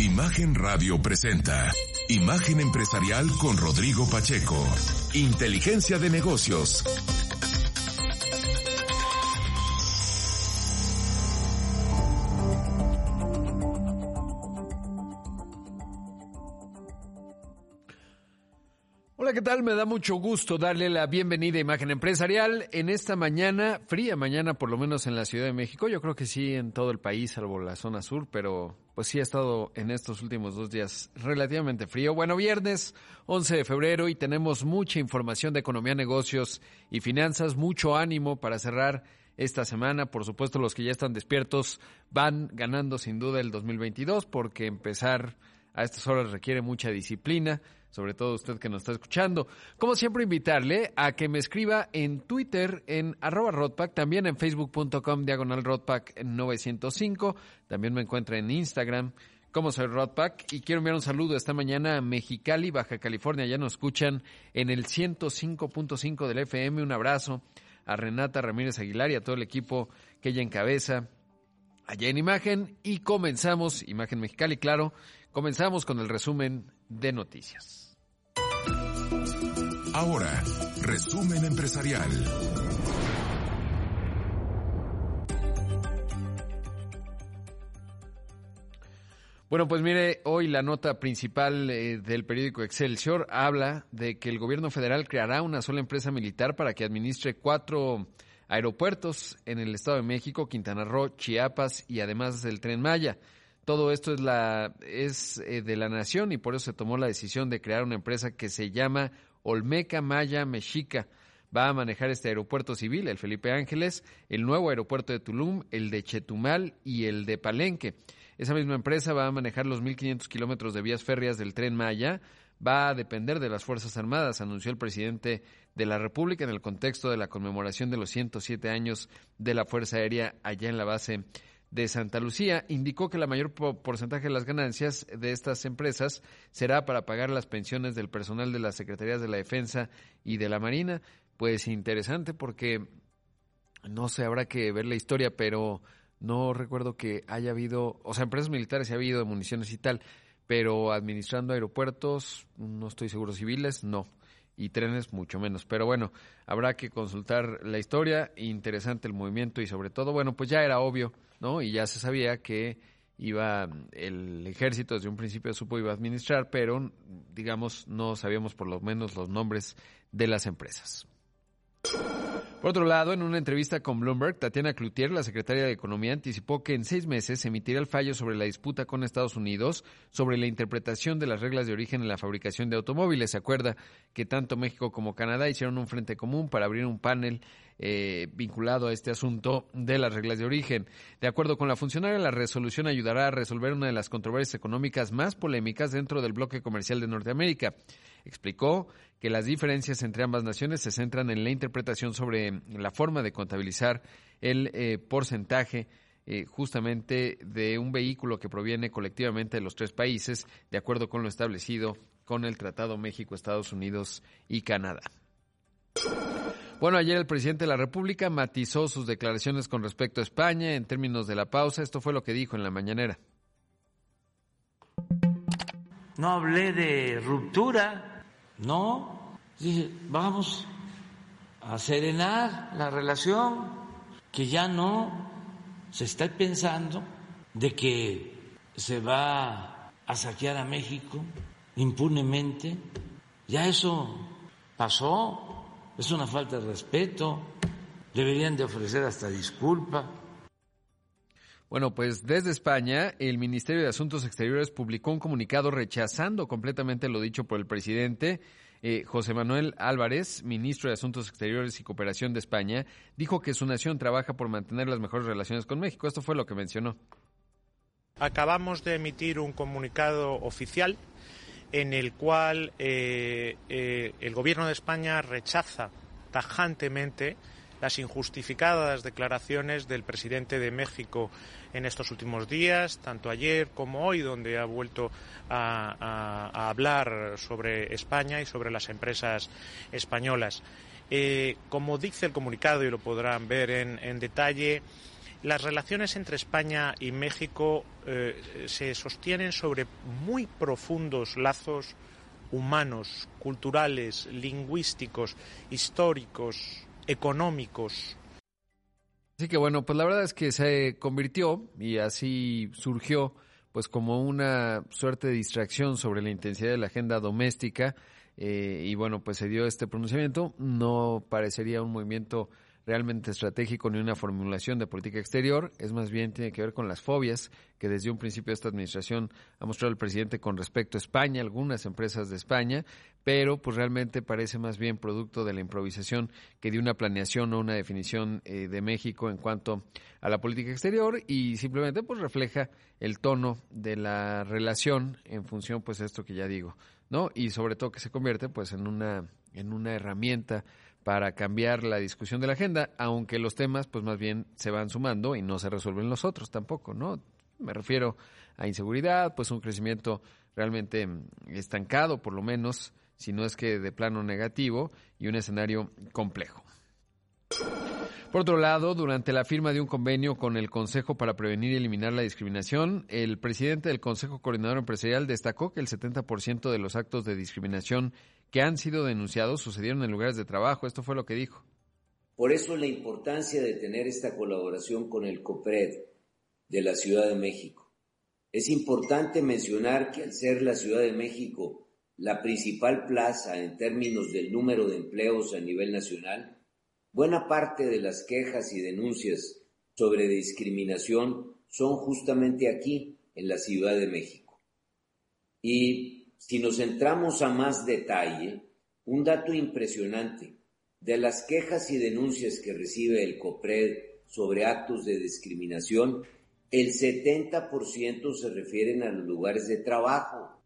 Imagen Radio presenta Imagen Empresarial con Rodrigo Pacheco. Inteligencia de negocios. Hola, ¿qué tal? Me da mucho gusto darle la bienvenida a Imagen Empresarial en esta mañana, fría mañana por lo menos en la Ciudad de México. Yo creo que sí en todo el país, salvo la zona sur, pero pues sí ha estado en estos últimos dos días relativamente frío. Bueno, viernes 11 de febrero y tenemos mucha información de economía, negocios y finanzas, mucho ánimo para cerrar esta semana. Por supuesto, los que ya están despiertos van ganando sin duda el 2022 porque empezar a estas horas requiere mucha disciplina sobre todo usted que nos está escuchando. Como siempre, invitarle a que me escriba en Twitter en arroba Rodpack, también en facebook.com diagonal Rodpack 905, también me encuentra en Instagram como soy Rodpack y quiero enviar un saludo esta mañana a Mexicali, Baja California, ya nos escuchan en el 105.5 del FM, un abrazo a Renata Ramírez Aguilar y a todo el equipo que ella encabeza allá en Imagen y comenzamos, Imagen Mexicali, claro, comenzamos con el resumen de noticias. Ahora, resumen empresarial. Bueno, pues mire, hoy la nota principal eh, del periódico Excelsior habla de que el gobierno federal creará una sola empresa militar para que administre cuatro aeropuertos en el Estado de México, Quintana Roo, Chiapas y además el Tren Maya. Todo esto es la es eh, de la nación y por eso se tomó la decisión de crear una empresa que se llama Olmeca Maya Mexica va a manejar este aeropuerto civil, el Felipe Ángeles, el nuevo aeropuerto de Tulum, el de Chetumal y el de Palenque. Esa misma empresa va a manejar los 1.500 kilómetros de vías férreas del tren Maya, va a depender de las Fuerzas Armadas, anunció el presidente de la República en el contexto de la conmemoración de los 107 años de la Fuerza Aérea allá en la base de Santa Lucía indicó que la mayor porcentaje de las ganancias de estas empresas será para pagar las pensiones del personal de las Secretarías de la Defensa y de la Marina. Pues interesante porque no sé, habrá que ver la historia, pero no recuerdo que haya habido, o sea, empresas militares ha habido municiones y tal, pero administrando aeropuertos, no estoy seguro, civiles, no y trenes mucho menos. Pero bueno, habrá que consultar la historia, interesante el movimiento y sobre todo, bueno, pues ya era obvio, ¿no? Y ya se sabía que iba el ejército desde un principio supo iba a administrar, pero digamos no sabíamos por lo menos los nombres de las empresas. Por otro lado, en una entrevista con Bloomberg, Tatiana Cloutier, la secretaria de Economía, anticipó que en seis meses se emitirá el fallo sobre la disputa con Estados Unidos sobre la interpretación de las reglas de origen en la fabricación de automóviles. Se acuerda que tanto México como Canadá hicieron un frente común para abrir un panel eh, vinculado a este asunto de las reglas de origen. De acuerdo con la funcionaria, la resolución ayudará a resolver una de las controversias económicas más polémicas dentro del bloque comercial de Norteamérica. Explicó que las diferencias entre ambas naciones se centran en la interpretación sobre la forma de contabilizar el eh, porcentaje eh, justamente de un vehículo que proviene colectivamente de los tres países, de acuerdo con lo establecido con el Tratado México, Estados Unidos y Canadá. Bueno, ayer el presidente de la República matizó sus declaraciones con respecto a España en términos de la pausa. Esto fue lo que dijo en la mañanera. No hablé de ruptura no, dije, vamos a serenar la relación, que ya no se está pensando de que se va a saquear a México impunemente. Ya eso pasó, es una falta de respeto, deberían de ofrecer hasta disculpa. Bueno, pues desde España, el Ministerio de Asuntos Exteriores publicó un comunicado rechazando completamente lo dicho por el presidente. Eh, José Manuel Álvarez, ministro de Asuntos Exteriores y Cooperación de España, dijo que su nación trabaja por mantener las mejores relaciones con México. Esto fue lo que mencionó. Acabamos de emitir un comunicado oficial en el cual eh, eh, el Gobierno de España rechaza tajantemente las injustificadas declaraciones del presidente de México en estos últimos días, tanto ayer como hoy, donde ha vuelto a, hablar sobre España y sobre las empresas españolas. Eh, como dice el comunicado, y lo podrán ver en, detalle, Las relaciones entre España y México eh, se sostienen sobre muy profundos lazos humanos, culturales, lingüísticos, históricos, económicos. Así que bueno, pues la verdad es que se convirtió y así surgió pues como una suerte de distracción sobre la intensidad de la agenda doméstica eh, y bueno, pues se dio este pronunciamiento. No parecería un movimiento realmente estratégico ni una formulación de política exterior, es más bien tiene que ver con las fobias que desde un principio esta administración ha mostrado el presidente con respecto a España, algunas empresas de España, pero pues realmente parece más bien producto de la improvisación que de una planeación o una definición eh, de México en cuanto a la política exterior y simplemente pues refleja el tono de la relación en función pues de esto que ya digo, ¿no? Y sobre todo que se convierte pues en una en una herramienta para cambiar la discusión de la agenda, aunque los temas pues más bien se van sumando y no se resuelven los otros tampoco, ¿no? Me refiero a inseguridad, pues un crecimiento realmente mm, estancado, por lo menos, si no es que de plano negativo, y un escenario complejo. Por otro lado, durante la firma de un convenio con el Consejo para Prevenir y Eliminar la Discriminación, el presidente del Consejo Coordinador Empresarial destacó que el 70% de los actos de discriminación que han sido denunciados sucedieron en lugares de trabajo. Esto fue lo que dijo. Por eso la importancia de tener esta colaboración con el COPRED de la Ciudad de México. Es importante mencionar que al ser la Ciudad de México la principal plaza en términos del número de empleos a nivel nacional, Buena parte de las quejas y denuncias sobre discriminación son justamente aquí, en la Ciudad de México. Y si nos centramos a más detalle, un dato impresionante de las quejas y denuncias que recibe el COPRED sobre actos de discriminación, el 70% se refieren a los lugares de trabajo,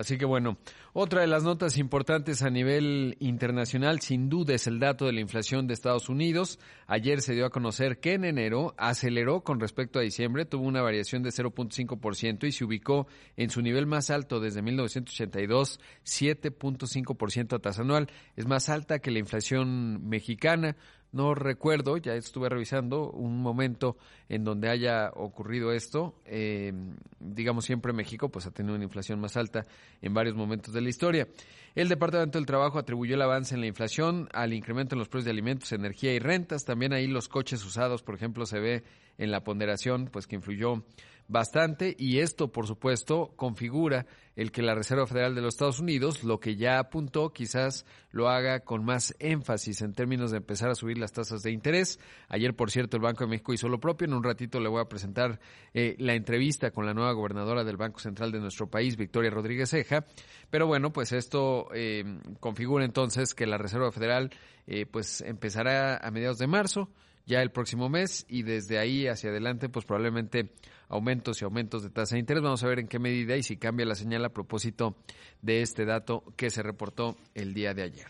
Así que bueno, otra de las notas importantes a nivel internacional sin duda es el dato de la inflación de Estados Unidos. Ayer se dio a conocer que en enero aceleró con respecto a diciembre, tuvo una variación de 0.5% y se ubicó en su nivel más alto desde 1982, 7.5% a tasa anual. Es más alta que la inflación mexicana. No recuerdo, ya estuve revisando un momento en donde haya ocurrido esto. Eh, digamos, siempre México pues ha tenido una inflación más alta en varios momentos de la historia. El Departamento del Trabajo atribuyó el avance en la inflación al incremento en los precios de alimentos, energía y rentas. También ahí los coches usados, por ejemplo, se ve en la ponderación, pues que influyó bastante y esto, por supuesto, configura el que la Reserva Federal de los Estados Unidos, lo que ya apuntó, quizás lo haga con más énfasis en términos de empezar a subir las tasas de interés. Ayer, por cierto, el Banco de México hizo lo propio. En un ratito le voy a presentar eh, la entrevista con la nueva gobernadora del Banco Central de nuestro país, Victoria Rodríguez Ceja. Pero bueno, pues esto eh, configura entonces que la Reserva Federal eh, pues empezará a mediados de marzo ya el próximo mes y desde ahí hacia adelante pues probablemente aumentos y aumentos de tasa de interés. Vamos a ver en qué medida y si cambia la señal a propósito de este dato que se reportó el día de ayer.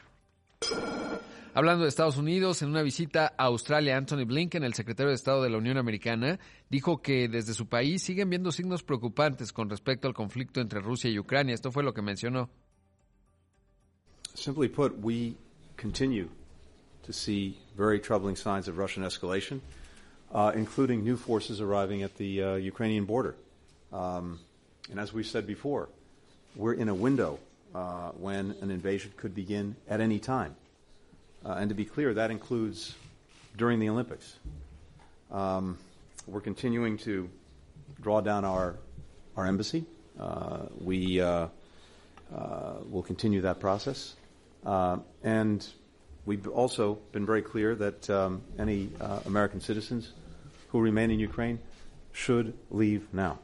Hablando de Estados Unidos, en una visita a Australia, Anthony Blinken, el secretario de Estado de la Unión Americana, dijo que desde su país siguen viendo signos preocupantes con respecto al conflicto entre Rusia y Ucrania. Esto fue lo que mencionó. Simply put, we continue to see very troubling signs of Russian escalation, uh, including new forces arriving at the uh, Ukrainian border. Um, and as we said before, we're in a window uh, when an invasion could begin at any time. Uh, and to be clear, that includes during the Olympics. Um, we're continuing to draw down our our embassy. Uh, we uh, will continue that process, and We've also been very clear that um, any uh, American citizens who remain in Ukraine should leave now.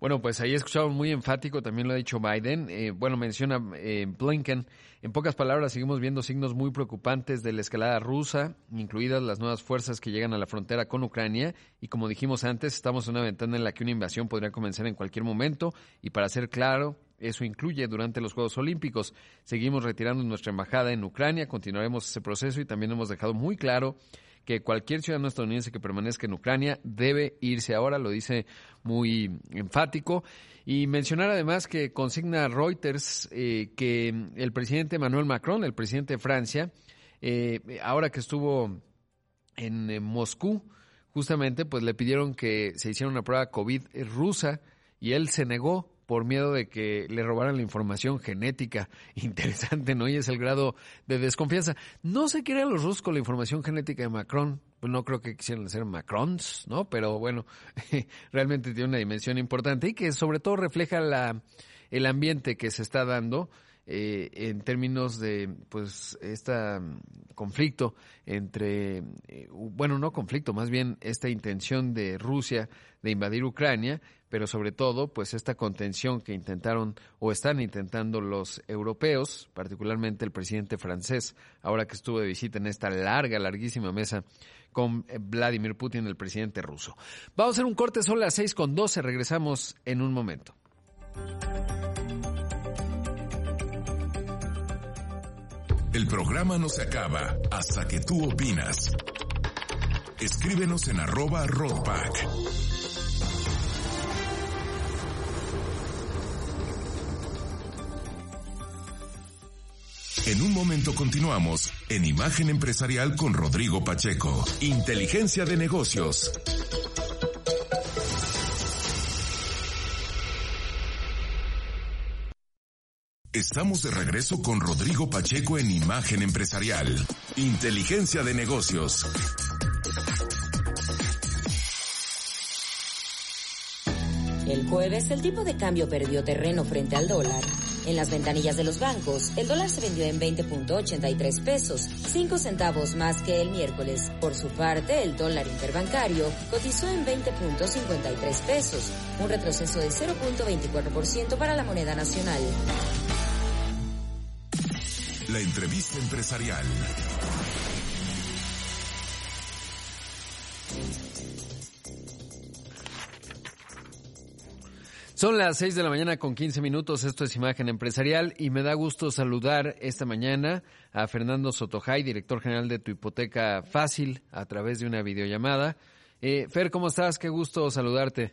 Bueno, pues ahí escuchamos muy enfático, también lo ha dicho Biden. Eh, bueno, menciona eh, Blinken. En pocas palabras, seguimos viendo signos muy preocupantes de la escalada rusa, incluidas las nuevas fuerzas que llegan a la frontera con Ucrania. Y como dijimos antes, estamos en una ventana en la que una invasión podría comenzar en cualquier momento. Y para ser claro, eso incluye durante los Juegos Olímpicos. Seguimos retirando nuestra embajada en Ucrania, continuaremos ese proceso y también hemos dejado muy claro que cualquier ciudadano estadounidense que permanezca en Ucrania debe irse ahora, lo dice muy enfático. Y mencionar además que consigna Reuters eh, que el presidente Emmanuel Macron, el presidente de Francia, eh, ahora que estuvo en, Moscú, justamente, pues le pidieron que se hiciera una prueba COVID rusa y él se negó por miedo de que le robaran la información genética. Interesante, ¿no? Y es el grado de desconfianza. No se quiere a los rusos con la información genética de Macron. Pues no creo que quisieran ser Macrons, ¿no? Pero bueno, realmente tiene una dimensión importante y que sobre todo refleja la, el ambiente que se está dando eh, en términos de pues este conflicto entre eh, bueno no conflicto más bien esta intención de Rusia de invadir Ucrania pero sobre todo pues esta contención que intentaron o están intentando los europeos particularmente el presidente francés ahora que estuvo de visita en esta larga larguísima mesa con eh, Vladimir Putin el presidente ruso vamos a hacer un corte son las seis con doce regresamos en un momento El programa no se acaba hasta que tú opinas. Escríbenos en arroba roadpack. En un momento continuamos en Imagen Empresarial con Rodrigo Pacheco. Inteligencia de negocios. Estamos de regreso con Rodrigo Pacheco en Imagen Empresarial. Inteligencia de negocios. El jueves el tipo de cambio perdió terreno frente al dólar. En las ventanillas de los bancos, el dólar se vendió en 20.83 pesos, 5 centavos más que el miércoles. Por su parte, el dólar interbancario cotizó en 20.53 pesos, un retroceso de 0.24% para la moneda nacional. La entrevista empresarial. Son las 6 de la mañana con 15 minutos, esto es Imagen Empresarial y me da gusto saludar esta mañana a Fernando Sotojay, director general de Tu Hipoteca Fácil, a través de una videollamada. Eh, Fer, ¿cómo estás? Qué gusto saludarte.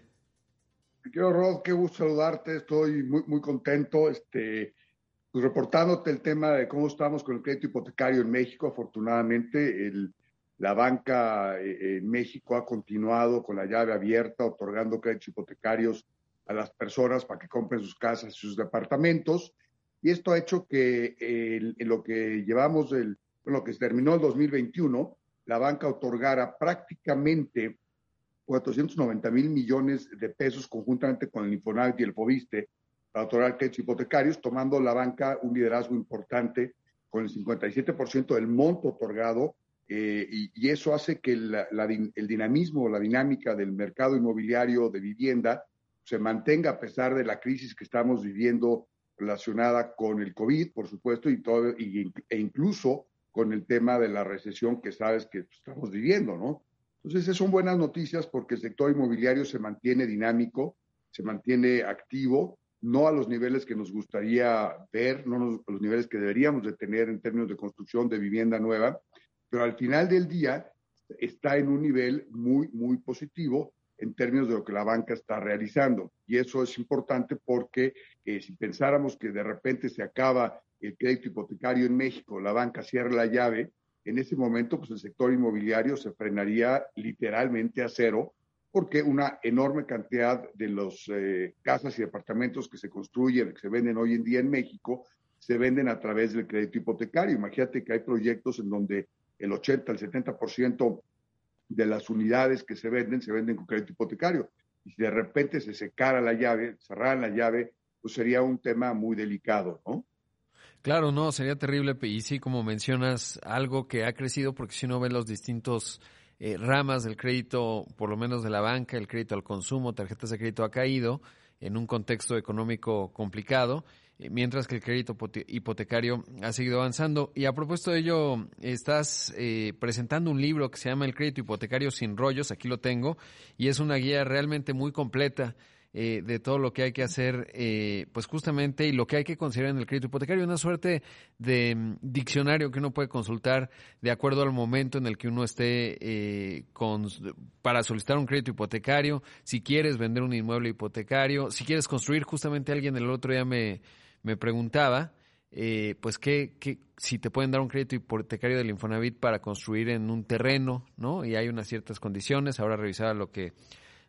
Quiero, Rod, qué gusto saludarte, estoy muy, muy contento. Este, pues, reportándote el tema de cómo estamos con el crédito hipotecario en México. Afortunadamente, la banca eh, en México ha continuado con la llave abierta, otorgando créditos hipotecarios a las personas para que compren sus casas y sus departamentos. Y esto ha hecho que en lo que llevamos, el, lo que se terminó el 2021, la banca otorgara prácticamente 490 mil millones de pesos conjuntamente con el Infonavit y el Fobiste para otorgar créditos hipotecarios, tomando la banca un liderazgo importante con el 57% del monto otorgado, eh, y, eso hace que el dinamismo, la dinámica del mercado inmobiliario de vivienda se mantenga a pesar de la crisis que estamos viviendo relacionada con el COVID, por supuesto, y todo, e incluso con el tema de la recesión que sabes que estamos viviendo, ¿no? Entonces, esas son buenas noticias porque el sector inmobiliario se mantiene dinámico, se mantiene activo no a los niveles que nos gustaría ver, no a los niveles que deberíamos de tener en términos de construcción de vivienda nueva, pero al final del día está en un nivel muy, muy positivo en términos de lo que la banca está realizando. Y eso es importante porque eh, si pensáramos que de repente se acaba el crédito hipotecario en México, la banca cierra la llave, en ese momento pues el sector inmobiliario se frenaría literalmente a cero porque una enorme cantidad de los eh, casas y departamentos que se construyen, que se venden hoy en día en México, se venden a través del crédito hipotecario. Imagínate que hay proyectos en donde el 80, el 70% de las unidades que se venden se venden con crédito hipotecario. Y si de repente se secara la llave, cerraran la llave, pues sería un tema muy delicado, ¿no? Claro, no, sería terrible. Y sí, como mencionas, algo que ha crecido, porque si uno ve los distintos eh, ramas del crédito, por lo menos de la banca, el crédito al consumo, tarjetas de crédito ha caído en un contexto económico complicado, mientras que el crédito hipotecario ha seguido avanzando. Y a propósito de ello, estás eh, presentando un libro que se llama El crédito hipotecario sin rollos, aquí lo tengo, y es una guía realmente muy completa eh, de todo lo que hay que hacer, eh, pues justamente, y lo que hay que considerar en el crédito hipotecario, una suerte de mm, diccionario que uno puede consultar de acuerdo al momento en el que uno esté eh, con, para solicitar un crédito hipotecario, si quieres vender un inmueble hipotecario, si quieres construir, justamente alguien el otro día me, me preguntaba, eh, pues que, si te pueden dar un crédito hipotecario del Infonavit para construir en un terreno, ¿no? Y hay unas ciertas condiciones. Ahora revisaba lo que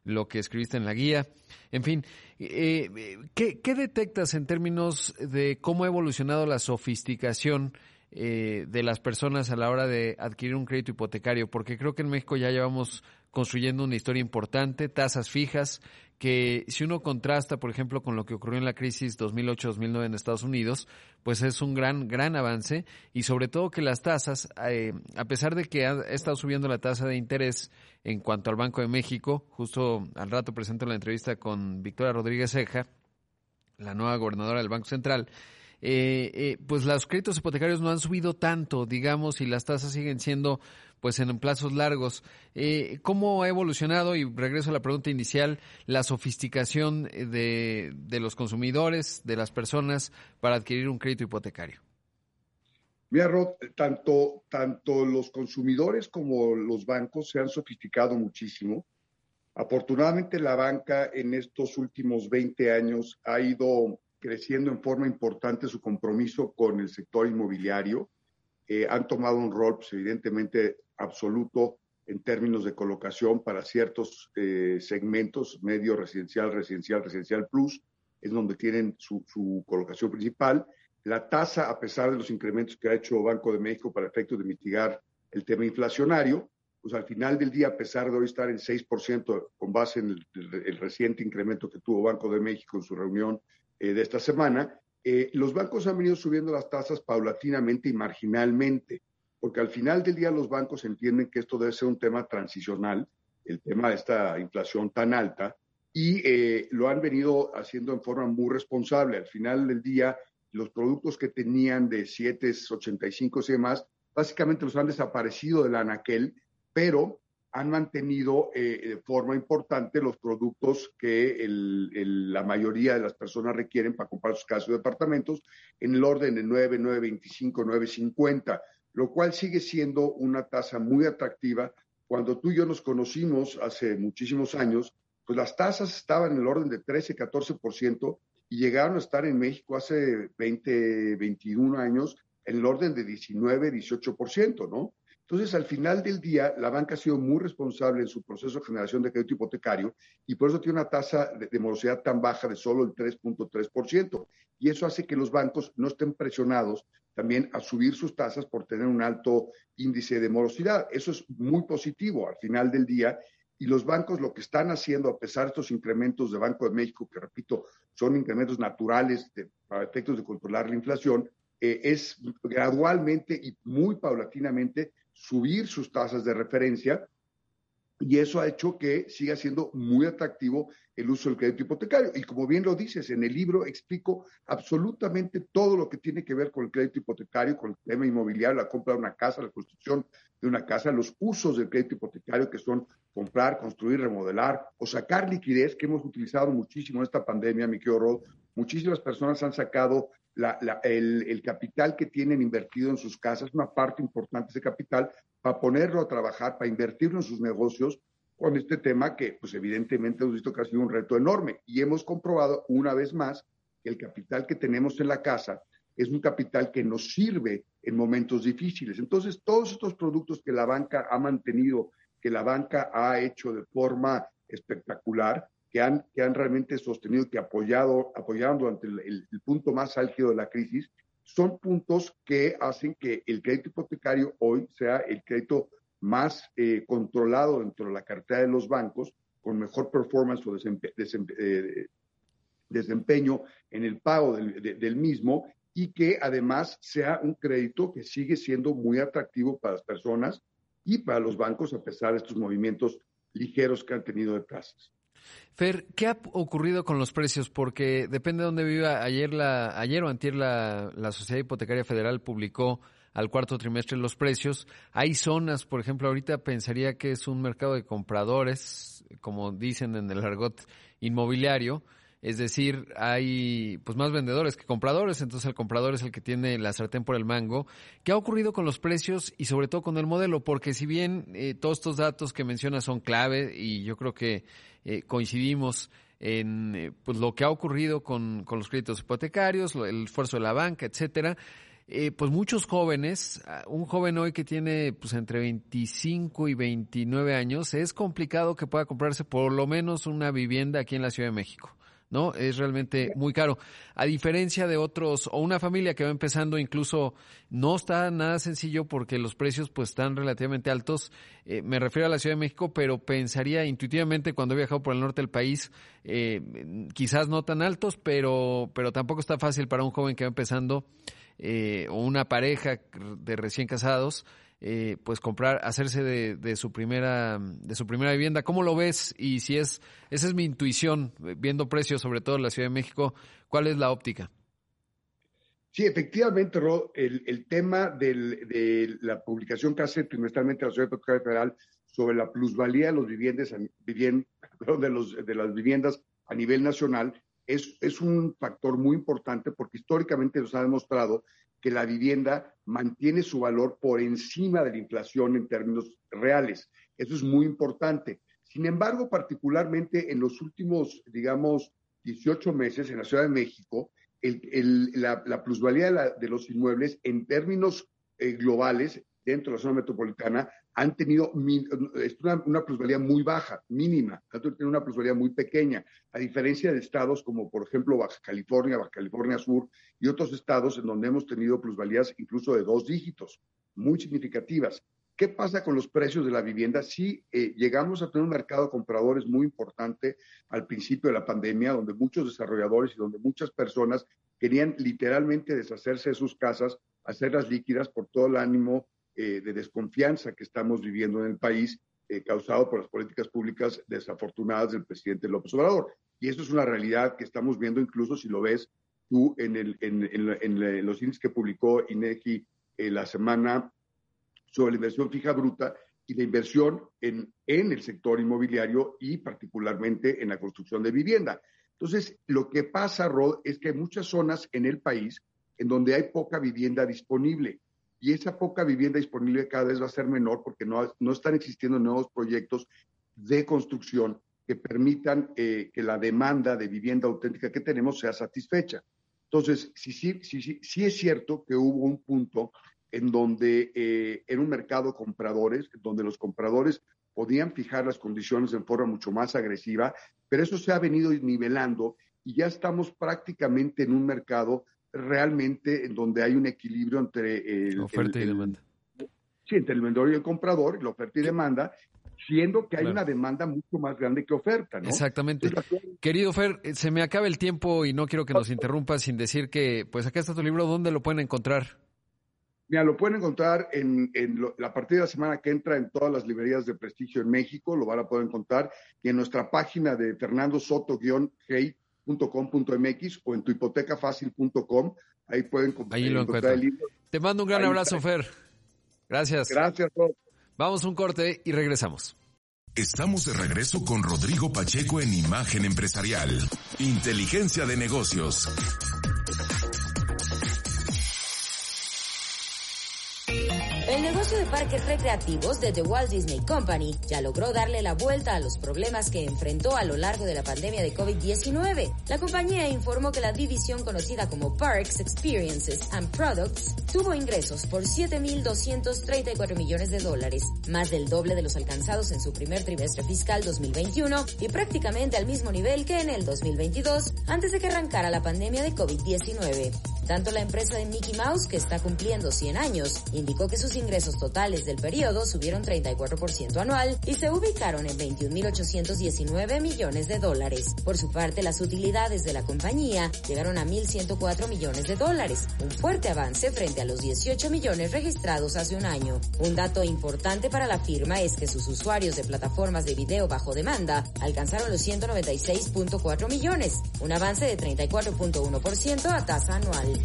lo que escribiste en la guía. En fin, eh, ¿qué, ¿qué, detectas en términos de cómo ha evolucionado la sofisticación eh, de las personas a la hora de adquirir un crédito hipotecario? Porque creo que en México ya llevamos construyendo una historia importante, tasas fijas, que si uno contrasta, por ejemplo, con lo que ocurrió en la crisis 2008-2009 en Estados Unidos, pues es un gran, gran avance. Y sobre todo que las tasas, eh, a pesar de que ha estado subiendo la tasa de interés en cuanto al Banco de México, justo al rato presento la entrevista con Victoria Rodríguez Ceja, la nueva gobernadora del Banco Central, eh, eh, pues los créditos hipotecarios no han subido tanto, digamos, y las tasas siguen siendo pues en plazos largos. Eh, ¿Cómo ha evolucionado, y regreso a la pregunta inicial, la sofisticación de, de los consumidores, de las personas, para adquirir un crédito hipotecario? Mira, Rod, tanto, tanto los consumidores como los bancos se han sofisticado muchísimo. Afortunadamente, la banca en estos últimos 20 años ha ido creciendo en forma importante su compromiso con el sector inmobiliario. Eh, han tomado un rol, pues, evidentemente, absoluto en términos de colocación para ciertos eh, segmentos, medio residencial, residencial, residencial plus, es donde tienen su, su, colocación principal. La tasa, a pesar de los incrementos que ha hecho Banco de México para efectos de mitigar el tema inflacionario, pues al final del día, a pesar de hoy estar en 6% con base en el, el, reciente incremento que tuvo Banco de México en su reunión eh, de esta semana, eh, los bancos han venido subiendo las tasas paulatinamente y marginalmente, porque al final del día los bancos entienden que esto debe ser un tema transicional, el tema de esta inflación tan alta, y eh, lo han venido haciendo en forma muy responsable. Al final del día, los productos que tenían de 7,85 y demás, básicamente los han desaparecido del anaquel, pero han mantenido eh, de forma importante los productos que el, la mayoría de las personas requieren para comprar sus casas o departamentos en el orden de 9, 9.25, 9.50, lo cual sigue siendo una tasa muy atractiva. Cuando tú y yo nos conocimos hace muchísimos años, pues las tasas estaban en el orden de 13, 14% y llegaron a estar en México hace 20, 21 años en el orden de 19, 18%, ¿no? Entonces, al final del día, la banca ha sido muy responsable en su proceso de generación de crédito hipotecario y por eso tiene una tasa de, morosidad tan baja de solo el 3.3%. Y eso hace que los bancos no estén presionados también a subir sus tasas por tener un alto índice de morosidad. Eso es muy positivo al final del día. Y los bancos lo que están haciendo, a pesar de estos incrementos de Banco de México, que repito, son incrementos naturales para efectos de controlar la inflación, eh, es gradualmente y muy paulatinamente subir sus tasas de referencia y eso ha hecho que siga siendo muy atractivo el uso del crédito hipotecario. Y como bien lo dices, en el libro explico absolutamente todo lo que tiene que ver con el crédito hipotecario, con el tema inmobiliario, la compra de una casa, la construcción de una casa, los usos del crédito hipotecario que son comprar, construir, remodelar o sacar liquidez, que hemos utilizado muchísimo en esta pandemia, mi querido Rod. Muchísimas personas han sacado el, capital que tienen invertido en sus casas, una parte importante de ese capital, para ponerlo a trabajar, para invertirlo en sus negocios, con este tema que, pues evidentemente hemos visto que ha sido un reto enorme. Y hemos comprobado una vez más que el capital que tenemos en la casa es un capital que nos sirve en momentos difíciles. Entonces, todos estos productos que la banca ha mantenido, que la banca ha hecho de forma espectacular, que han, que han realmente sostenido, que apoyado, apoyando durante el, punto más álgido de la crisis, son puntos que hacen que el crédito hipotecario hoy sea el crédito más eh, controlado dentro de la cartera de los bancos, con mejor performance o eh, desempeño en el pago del, mismo y que además sea un crédito que sigue siendo muy atractivo para las personas y para los bancos a pesar de estos movimientos ligeros que han tenido de tasas. Fer, ¿qué ha ocurrido con los precios? Porque depende de dónde viva. Ayer, la, ayer o antier la Sociedad Hipotecaria Federal publicó al cuarto trimestre los precios. Hay zonas, por ejemplo, ahorita pensaría que es un mercado de compradores, como dicen en el argot inmobiliario, es decir, hay pues más vendedores que compradores, entonces el comprador es el que tiene la sartén por el mango. ¿Qué ha ocurrido con los precios y sobre todo con el modelo? Porque si bien eh, todos estos datos que mencionas son clave y yo creo que eh, coincidimos en eh, pues lo que ha ocurrido con, con los créditos hipotecarios, el esfuerzo de la banca, etcétera. Eh, pues muchos jóvenes, ah, un joven hoy que tiene pues entre 25 y 29 años, es complicado que pueda comprarse por lo menos una vivienda aquí en la Ciudad de México. ¿no? Es realmente muy caro. A diferencia de otros, o una familia que va empezando, incluso no está nada sencillo porque los precios pues están relativamente altos. Eh, me refiero a la Ciudad de México, pero pensaría intuitivamente cuando he viajado por el norte del país, eh, quizás no tan altos, pero, pero tampoco está fácil para un joven que va empezando, eh, o una pareja de recién casados, eh, pues comprar, hacerse de, de, su primera, de su primera vivienda. ¿Cómo lo ves? Y si es, esa es mi intuición, viendo precios, sobre todo en la Ciudad de México, ¿cuál es la óptica? Sí, efectivamente, Rod, el, el tema del, de la publicación que hace trimestralmente la Ciudad Federal sobre la plusvalía de, los viviendas, vivien, de, los, de las viviendas a nivel nacional es, es un factor muy importante porque históricamente nos ha demostrado que la vivienda mantiene su valor por encima de la inflación en términos reales. Eso es muy importante. Sin embargo, particularmente en los últimos, digamos, 18 meses en la Ciudad de México, el, el, la, la, plusvalía de, la, de, los inmuebles en términos eh, globales dentro de la zona metropolitana han tenido una, una, plusvalía muy baja, mínima, tiene una plusvalía muy pequeña, a diferencia de estados como por ejemplo Baja California, Baja California Sur y otros estados en donde hemos tenido plusvalías incluso de dos dígitos, muy significativas. ¿Qué pasa con los precios de la vivienda? Sí, eh, llegamos a tener un mercado de compradores muy importante al principio de la pandemia, donde muchos desarrolladores y donde muchas personas querían literalmente deshacerse de sus casas, hacerlas líquidas por todo el ánimo eh, de desconfianza que estamos viviendo en el país, eh, causado por las políticas públicas desafortunadas del presidente López Obrador. Y eso es una realidad que estamos viendo incluso si lo ves tú en, el, en, en, en los índices que publicó INEGI eh, la semana sobre la inversión fija bruta y la inversión en, en el sector inmobiliario y particularmente en la construcción de vivienda. Entonces, lo que pasa, Rod, es que hay muchas zonas en el país en donde hay poca vivienda disponible y esa poca vivienda disponible cada vez va a ser menor porque no, no están existiendo nuevos proyectos de construcción que permitan eh, que la demanda de vivienda auténtica que tenemos sea satisfecha. Entonces, sí, sí, sí, sí es cierto que hubo un punto en donde eh, en un mercado compradores, donde los compradores podían fijar las condiciones en forma mucho más agresiva, pero eso se ha venido nivelando y ya estamos prácticamente en un mercado realmente en donde hay un equilibrio entre el, oferta el, y demanda. Sí, entre el vendedor y el comprador, la oferta y demanda, siendo que hay claro. una demanda mucho más grande que oferta, ¿no? Exactamente. Querido Fer, eh, se me acaba el tiempo y no quiero que nos interrumpas sin decir que, pues acá está tu libro, ¿dónde lo pueden encontrar? Mira, lo pueden encontrar en, en lo, la partida de la semana que entra en todas las librerías de prestigio en México, lo van a poder encontrar, y en nuestra página de Fernando Soto-Hey .com.mx o en tuhipotecafacil.com. Ahí pueden Ahí lo encontrar el libro. Te mando un gran Ahí abrazo, está. Fer. Gracias. Gracias, Rob. Vamos a un corte y regresamos. Estamos de regreso con Rodrigo Pacheco en Imagen Empresarial. Inteligencia de negocios. Parques recreativos de The Walt Disney Company ya logró darle la vuelta a los problemas que enfrentó a lo largo de la pandemia de COVID-19. La compañía informó que la división conocida como Parks, Experiences and Products tuvo ingresos por 7.234 millones de dólares, más del doble de los alcanzados en su primer trimestre fiscal 2021 y prácticamente al mismo nivel que en el 2022, antes de que arrancara la pandemia de COVID-19. Tanto la empresa de Mickey Mouse, que está cumpliendo 100 años, indicó que sus ingresos totales del periodo subieron 34% anual y se ubicaron en 21.819 millones de dólares. Por su parte, las utilidades de la compañía llegaron a 1.104 millones de dólares, un fuerte avance frente a los 18 millones registrados hace un año. Un dato importante para la firma es que sus usuarios de plataformas de video bajo demanda alcanzaron los 196.4 millones, un avance de 34.1% a tasa anual.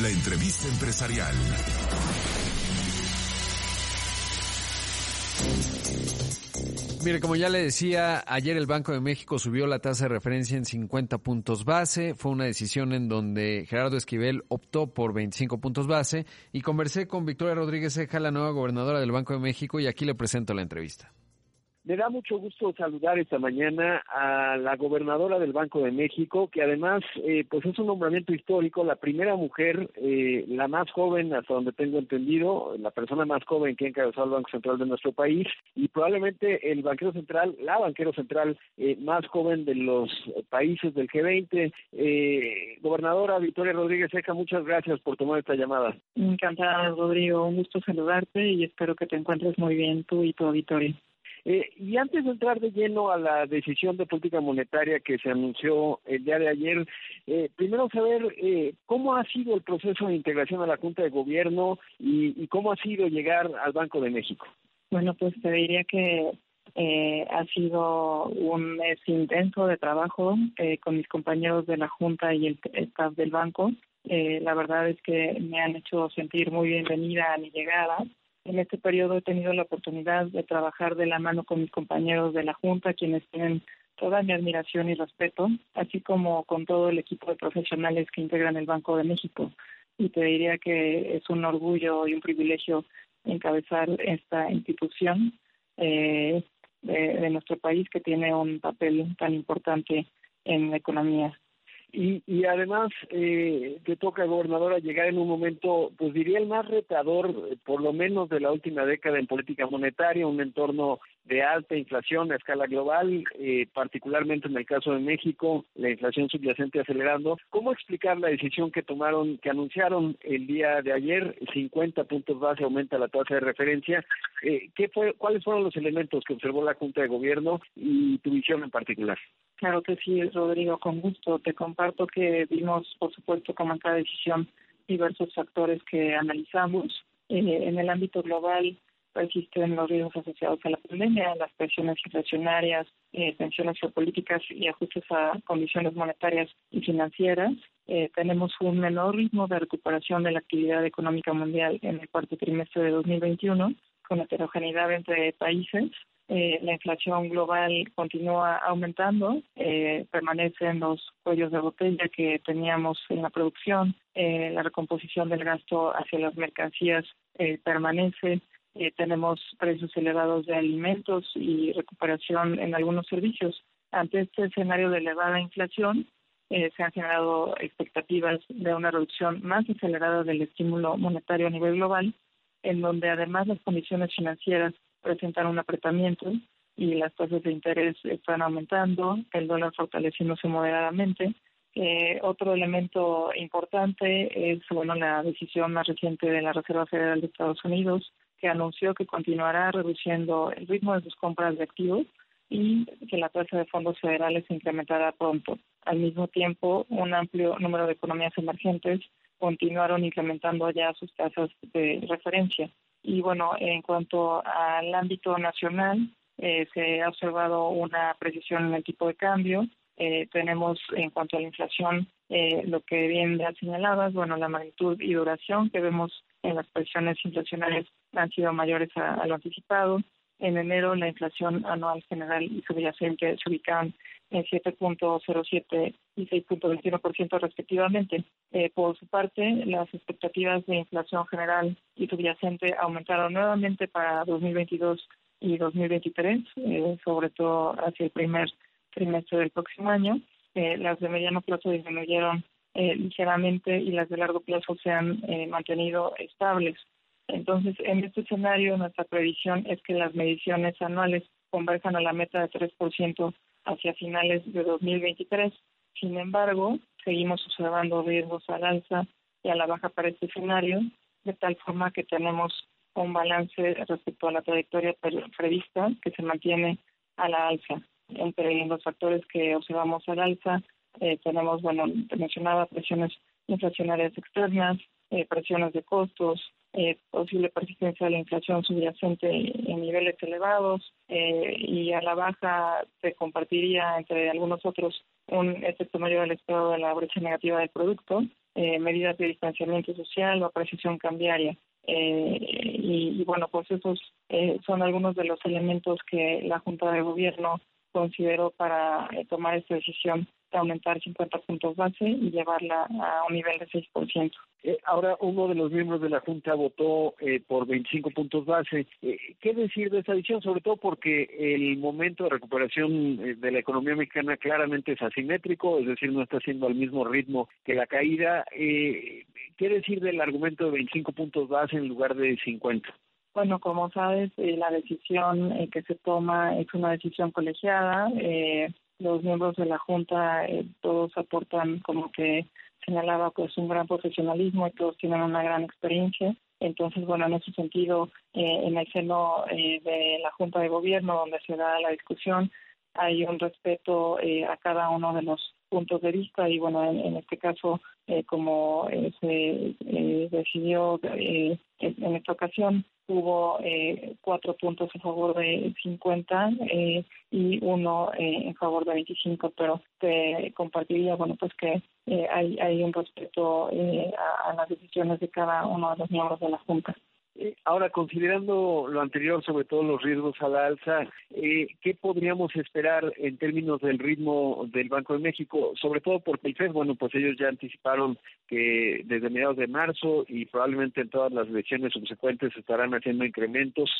La entrevista empresarial. Mire, como ya le decía, ayer el Banco de México subió la tasa de referencia en 50 puntos base. Fue una decisión en donde Gerardo Esquivel optó por 25 puntos base. Y conversé con Victoria Rodríguez Ceja, la nueva gobernadora del Banco de México, y aquí le presento la entrevista. Me da mucho gusto saludar esta mañana a la gobernadora del Banco de México, que además eh, pues es un nombramiento histórico, la primera mujer, eh, la más joven hasta donde tengo entendido, la persona más joven que ha encabezado el Banco Central de nuestro país y probablemente el banquero central, la banquero central eh, más joven de los países del G20. gobernadora Victoria Rodríguez Seca, muchas gracias por tomar esta llamada. Encantada, Rodrigo, un gusto saludarte y espero que te encuentres muy bien tú y tu auditorio. Eh, y antes de entrar de lleno a la decisión de política monetaria que se anunció el día de ayer, eh, primero saber eh, cómo ha sido el proceso de integración a la Junta de Gobierno y, cómo ha sido llegar al Banco de México. Bueno, pues te diría que ha sido un mes intenso de trabajo con mis compañeros de la Junta y el staff del banco. la verdad es que me han hecho sentir muy bienvenida a mi llegada en este periodo he tenido la oportunidad de trabajar de la mano con mis compañeros de la Junta, quienes tienen toda mi admiración y respeto, así como con todo el equipo de profesionales que integran el Banco de México. Y te diría que es un orgullo y un privilegio encabezar esta institución eh, de nuestro país que tiene un papel tan importante en la economía. Y, y además eh, te toca, gobernadora, llegar en un momento, pues diría el más retador, eh, por lo menos de la última década en política monetaria, un entorno de alta inflación a escala global, eh, particularmente en el caso de México, la inflación subyacente acelerando. ¿Cómo explicar la decisión que tomaron, que anunciaron el día de ayer, 50 puntos base aumenta la tasa de referencia? Eh, ¿qué fue, ¿Cuáles fueron los elementos que observó la Junta de Gobierno y tu visión en particular? Claro que sí, Rodrigo, con gusto. Te comparto que vimos, por supuesto, como en cada decisión, diversos factores que analizamos. Eh, en el ámbito global persisten los riesgos asociados a la pandemia, las presiones inflacionarias, eh, tensiones geopolíticas y ajustes a condiciones monetarias y financieras. Eh, tenemos un menor ritmo de recuperación de la actividad económica mundial en el cuarto trimestre de 2021, con heterogeneidad entre países eh, la inflación global continúa aumentando, eh, permanecen los cuellos de botella que teníamos en la producción, eh, la recomposición del gasto hacia las mercancías eh, permanece, tenemos precios elevados de alimentos y recuperación en algunos servicios. Ante este escenario de elevada inflación, se han generado expectativas de una reducción más acelerada del estímulo monetario a nivel global, en donde además las condiciones financieras presentan un apretamiento y las tasas de interés están aumentando, el dólar fortaleciéndose moderadamente. Eh, otro elemento importante es bueno la decisión más reciente de la Reserva Federal de Estados Unidos que anunció que continuará reduciendo el ritmo de sus compras de activos y que la tasa de fondos federales se incrementará pronto. Al mismo tiempo, un amplio número de economías emergentes continuaron incrementando ya sus tasas de referencia. Y bueno, en cuanto al ámbito nacional, eh, se ha observado una precisión en el tipo de cambio. Eh, tenemos en cuanto a la inflación eh, lo que bien ya señalabas, bueno, la magnitud y duración que vemos en las presiones inflacionarias han sido mayores a lo anticipado. En enero la inflación anual general y subyacente se ubicaban en 7.07 y 6.21% respectivamente. Eh, por su parte, las expectativas de inflación general y subyacente aumentaron nuevamente para 2022 y 2023, eh, sobre todo hacia el primer trimestre del próximo año. Eh, las de mediano plazo disminuyeron ligeramente y las de largo plazo se han mantenido estables. Entonces, en este escenario, nuestra previsión es que las mediciones anuales converjan a la meta de 3% hacia finales de 2023. Sin embargo, seguimos observando riesgos al alza y a la baja para este escenario, de tal forma que tenemos un balance respecto a la trayectoria prevista que se mantiene a la alza. Entre los factores que observamos al alza, eh, tenemos, bueno, mencionaba presiones inflacionarias externas, eh, presiones de costos, eh, posible persistencia de la inflación subyacente en niveles elevados eh, y a la baja se compartiría entre algunos otros un efecto mayor al estado de la brecha negativa del producto, eh, medidas de distanciamiento social o apreciación cambiaria. Y, y, bueno, pues esos son algunos de los elementos que la Junta de Gobierno consideró para tomar esta decisión de aumentar 50 puntos base y llevarla a un nivel de 6%. Eh, ahora, uno de los miembros de la Junta votó eh, por 25 puntos base. Eh, ¿Qué decir de esta decisión? Sobre todo porque el momento de recuperación eh, de la economía mexicana claramente es asimétrico, es decir, no está siendo al mismo ritmo que la caída. Eh, ¿Qué decir del argumento de 25 puntos base en lugar de 50? Bueno, como sabes, eh, la decisión eh, que se toma es una decisión colegiada. Eh, los miembros de la Junta eh, todos aportan, como que señalaba, pues un gran profesionalismo y todos tienen una gran experiencia. Entonces, bueno, en ese sentido, eh, en el seno eh, de la Junta de Gobierno, donde se da la discusión, hay un respeto eh, a cada uno de los puntos de vista y bueno, en, en este caso, eh, como eh, se eh, decidió eh, en esta ocasión, hubo eh, cuatro puntos a favor de 50 eh, y uno en favor de 25, pero te compartiría, bueno, pues que hay, hay un respeto a, a las decisiones de cada uno de los miembros de la Junta. Eh, Ahora, considerando lo anterior, sobre todo los riesgos a la alza, eh, ¿qué podríamos esperar en términos del ritmo del Banco de México? Sobre todo porque el FED, bueno, pues ellos ya anticiparon que desde mediados de marzo y probablemente en todas las elecciones subsecuentes estarán haciendo incrementos.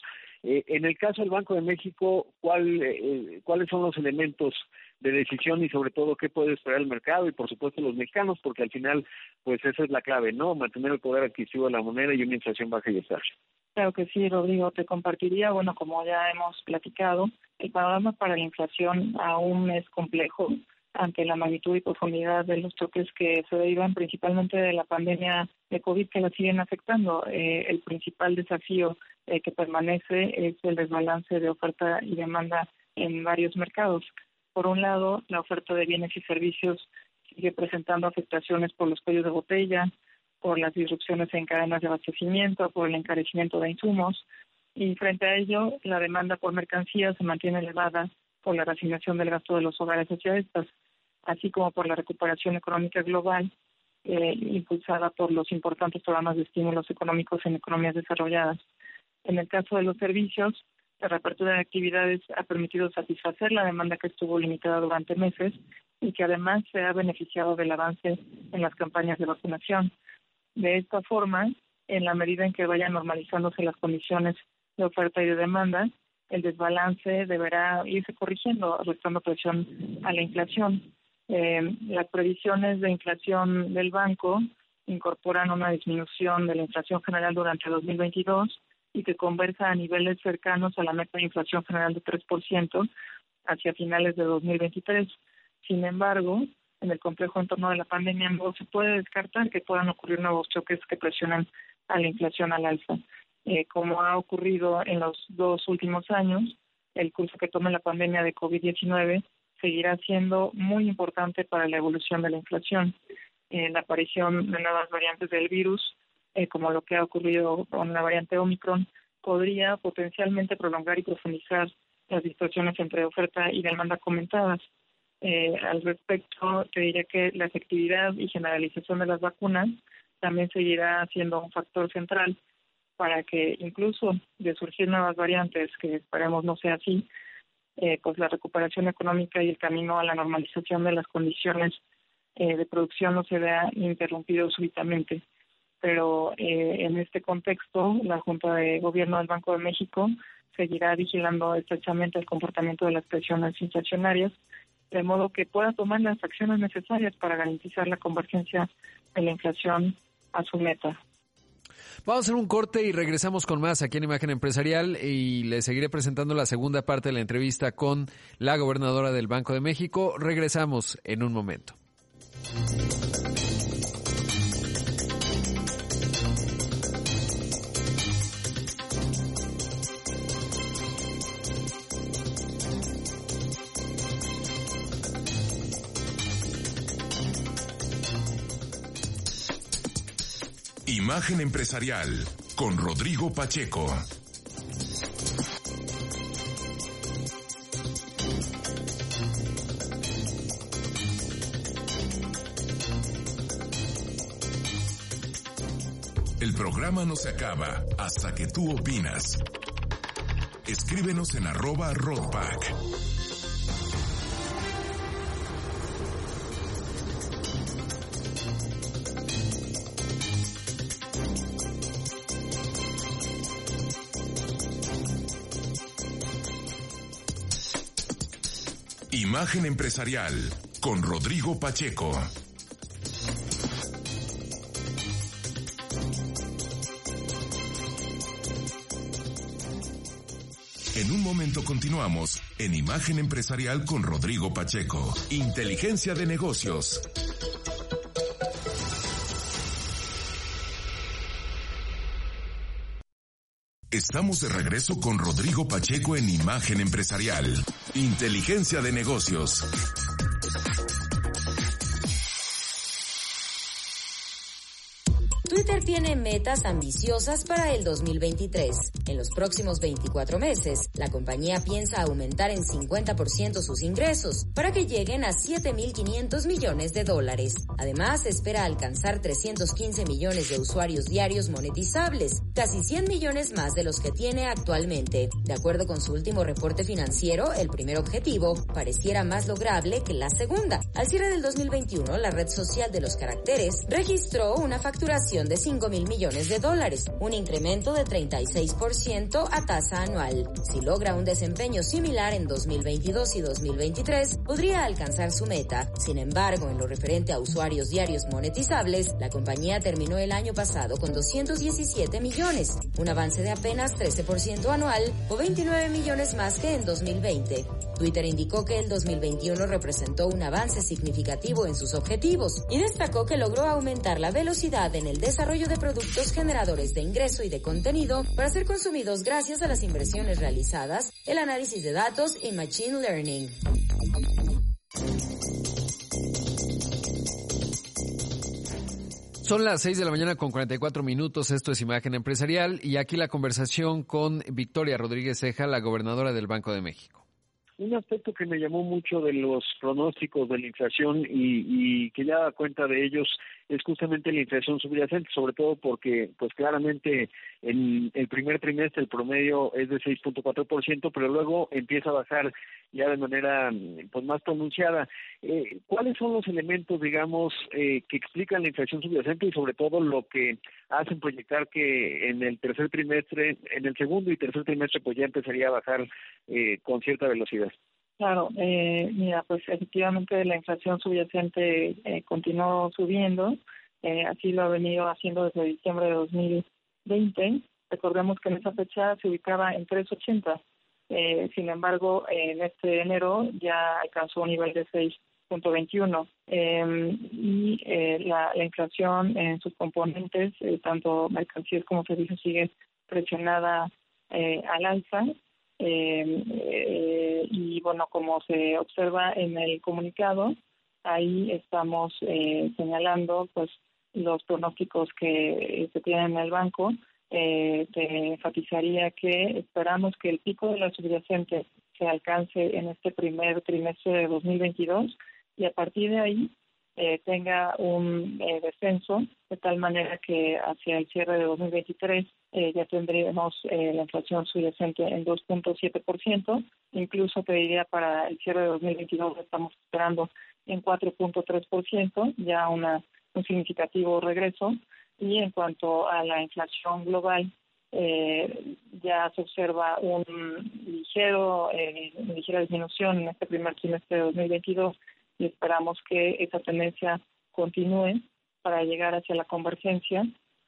Eh, en el caso del Banco de México, ¿cuál, eh, ¿cuáles son los elementos de decisión y sobre todo qué puede esperar el mercado y por supuesto los mexicanos? Porque al final, pues esa es la clave, ¿no? Mantener el poder adquisitivo de la moneda y una inflación baja y estable. Claro que sí, Rodrigo, te compartiría, bueno, como ya hemos platicado, el panorama para la inflación aún es complejo ante la magnitud y profundidad de los choques que se derivan principalmente de la pandemia de COVID que la siguen afectando. Eh, el principal desafío eh, que permanece es el desbalance de oferta y demanda en varios mercados. Por un lado, la oferta de bienes y servicios sigue presentando afectaciones por los cuellos de botella, por las disrupciones en cadenas de abastecimiento, por el encarecimiento de insumos y frente a ello la demanda por mercancías se mantiene elevada por la reasignación del gasto de los hogares hacia estas, así como por la recuperación económica global eh, impulsada por los importantes programas de estímulos económicos en economías desarrolladas. En el caso de los servicios, la reapertura de actividades ha permitido satisfacer la demanda que estuvo limitada durante meses y que además se ha beneficiado del avance en las campañas de vacunación. De esta forma, en la medida en que vayan normalizándose las condiciones de oferta y de demanda, el desbalance deberá irse corrigiendo, restando presión a la inflación. Eh, las previsiones de inflación del banco incorporan una disminución de la inflación general durante 2022 y que conversa a niveles cercanos a la meta de inflación general de 3% hacia finales de 2023. Sin embargo, en el complejo entorno de la pandemia no se puede descartar que puedan ocurrir nuevos choques que presionan a la inflación al alza. Eh, como ha ocurrido en los dos últimos años, el curso que tome la pandemia de COVID-19 seguirá siendo muy importante para la evolución de la inflación. Eh, la aparición de nuevas variantes del virus, eh, como lo que ha ocurrido con la variante Omicron, podría potencialmente prolongar y profundizar las distorsiones entre oferta y demanda comentadas. Eh, al respecto, te diría que la efectividad y generalización de las vacunas también seguirá siendo un factor central para que incluso de surgir nuevas variantes, que esperemos no sea así, eh, pues la recuperación económica y el camino a la normalización de las condiciones eh, de producción no se vea interrumpido súbitamente. Pero eh, en este contexto, la Junta de Gobierno del Banco de México seguirá vigilando estrechamente el comportamiento de las presiones inflacionarias, de modo que pueda tomar las acciones necesarias para garantizar la convergencia de la inflación a su meta. Vamos a hacer un corte y regresamos con más aquí en Imagen Empresarial y le seguiré presentando la segunda parte de la entrevista con la gobernadora del Banco de México. Regresamos en un momento. Imagen Empresarial con Rodrigo Pacheco. El programa no se acaba hasta que tú opinas. Escríbenos en arroba roadback. Imagen empresarial con Rodrigo Pacheco. En un momento continuamos en Imagen Empresarial con Rodrigo Pacheco. Inteligencia de negocios. Estamos de regreso con Rodrigo Pacheco en Imagen Empresarial. Inteligencia de negocios. Twitter tiene metas ambiciosas para el 2023. En los próximos 24 meses, la compañía piensa aumentar en 50% sus ingresos para que lleguen a 7.500 millones de dólares. Además, espera alcanzar 315 millones de usuarios diarios monetizables, casi 100 millones más de los que tiene actualmente. De acuerdo con su último reporte financiero, el primer objetivo pareciera más lograble que la segunda. Al cierre del 2021, la red social de los caracteres registró una facturación de 5 mil millones de dólares, un incremento de 36% a tasa anual. Si logra un desempeño similar en 2022 y 2023, podría alcanzar su meta. Sin embargo, en lo referente a usuarios diarios monetizables, la compañía terminó el año pasado con 217 millones, un avance de apenas 13% anual o 29 millones más que en 2020. Twitter indicó que el 2021 representó un avance significativo en sus objetivos y destacó que logró aumentar la velocidad en el desarrollo de productos generadores de ingreso y de contenido para ser consumidos gracias a las inversiones realizadas, el análisis de datos y machine learning. Son las 6 de la mañana con 44 minutos, esto es Imagen Empresarial y aquí la conversación con Victoria Rodríguez Ceja, la gobernadora del Banco de México. Un aspecto que me llamó mucho de los pronósticos de la inflación y, y que ya da cuenta de ellos es justamente la inflación subyacente, sobre todo porque, pues claramente, en el primer trimestre el promedio es de 6.4%, pero luego empieza a bajar ya de manera pues más pronunciada. Eh, ¿Cuáles son los elementos, digamos, eh, que explican la inflación subyacente y sobre todo lo que hacen proyectar que en el tercer trimestre, en el segundo y tercer trimestre, pues ya empezaría a bajar eh, con cierta velocidad? Claro, eh, mira, pues efectivamente la inflación subyacente eh, continuó subiendo, eh, así lo ha venido haciendo desde diciembre de 2020. Recordemos que en esa fecha se ubicaba en 3.80. Eh, sin embargo, en este enero ya alcanzó un nivel de 6.21 eh, y eh, la, la, inflación en sus componentes, eh, tanto mercancías como servicios, sigue presionada eh, al alza eh, eh, y bueno, como se observa en el comunicado, ahí estamos eh, señalando pues los pronósticos que se tienen en el banco. Eh, te enfatizaría que esperamos que el pico de la subyacente se alcance en este primer trimestre de 2022 y a partir de ahí eh, tenga un eh, descenso de tal manera que hacia el cierre de 2023 eh, ya tendríamos eh, la inflación subyacente en 2.7%, incluso te diría para el cierre de 2022 estamos esperando en 4.3%, ya una, un significativo regreso, y en cuanto a la inflación global, eh, ya se observa un ligero, eh, una ligera disminución en este primer trimestre de 2022 y esperamos que esa tendencia continúe para llegar hacia la convergencia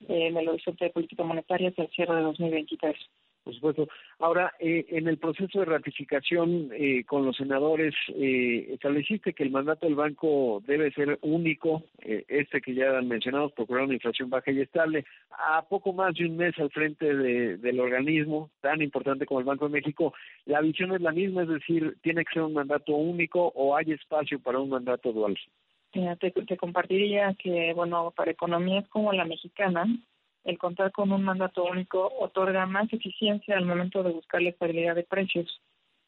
eh, en el horizonte de política monetaria hacia el cierre de 2023. Por supuesto. Ahora, eh, en el proceso de ratificación eh, con los senadores, eh, estableciste que el mandato del banco debe ser único, eh, este que ya han mencionado, procurar una inflación baja y estable. A poco más de un mes al frente de, del organismo tan importante como el Banco de México, la visión es la misma, es decir, tiene que ser un mandato único o hay espacio para un mandato dual. Te, te compartiría que, bueno, para economías como la mexicana, el contar con un mandato único otorga más eficiencia al momento de buscar la estabilidad de precios.